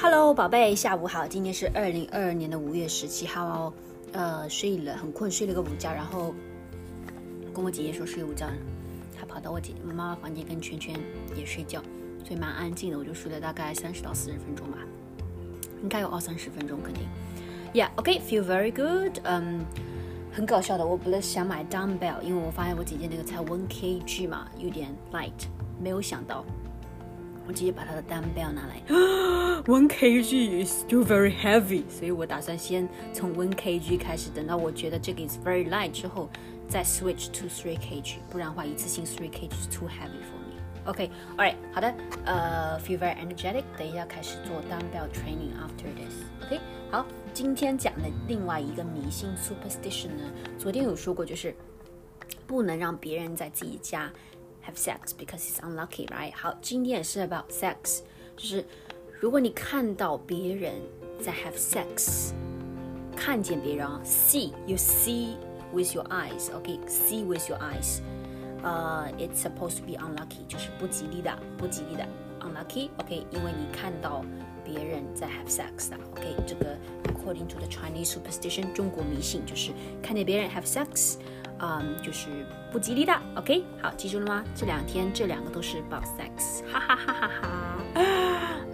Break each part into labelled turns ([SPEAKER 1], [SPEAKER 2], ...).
[SPEAKER 1] Hello，宝贝，下午好。今天是二零二二年的五月十七号哦。呃，睡了很困，睡了个午觉，然后跟我姐姐说睡午觉，她跑到我姐妈妈房间跟圈圈也睡觉，所以蛮安静的。我就睡了大概三十到四十分钟吧，应该有二三十分钟肯定。Yeah，OK，feel very good。嗯，很搞笑的，我本来想买 dumbbell，因为我发现我姐姐那个才 one kg 嘛，有点 light，没有想到。我直接把他的 dumbbell 拿来，one kg is still very heavy，所以我打算先从 one kg 开始，等到我觉得这个 is very light 之后，再 switch to three kg，不然的话一次性 three kg is too heavy for me。OK，All right，好的，呃，feel very energetic，等一下开始做 dumbbell training after this。OK，好，今天讲的另外一个迷信 superstition 呢，昨天有说过，就是不能让别人在自己家。have sex because it's unlucky, right？好，今天也是 about sex，就是如果你看到别人在 have sex，看见别人啊，see you see with your eyes，OK，see with your eyes，呃、uh,，it's supposed to be unlucky，就是不吉利的，不吉利的，unlucky，OK，、okay? 因为你看到别人在 have sex 的，OK，这个 according to the Chinese superstition，中国迷信就是看见别人 have sex。 嗯，就是不吉利的。OK，好，记住了吗？这两天这两个都是 about sex，哈哈哈哈哈。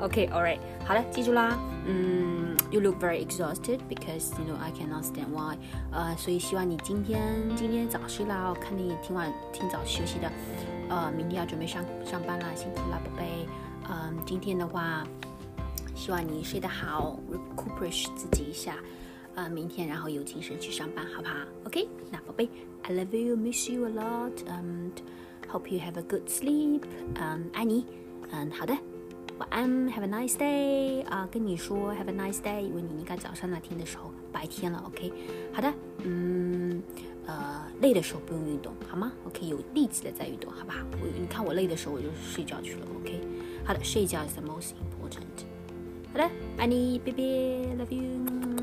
[SPEAKER 1] OK，all right，好了，记住啦。嗯，you look very exhausted because you know I cannot stand why。呃，所以希望你今天今天早睡啦，我看你挺晚挺早休息的。呃，明天要准备上上班啦，辛苦啦，宝贝。嗯，今天的话，希望你睡得好，recuperate 自己一下。呃，明天然后有精神去上班，好不好？OK，那宝贝，I love you, miss you a lot, and hope you have a good sleep. 嗯，爱你。嗯，好的，晚安，Have a nice day. 啊，跟你说 Have a nice day，因为你应该早上那听的时候白天了，OK。好的，嗯，呃，累的时候不用运动，好吗？OK，有力气的再运动，好不好？我你看我累的时候我就睡觉去了，OK。好的，睡觉 is the most important. 好的，爱你，拜拜，Love you。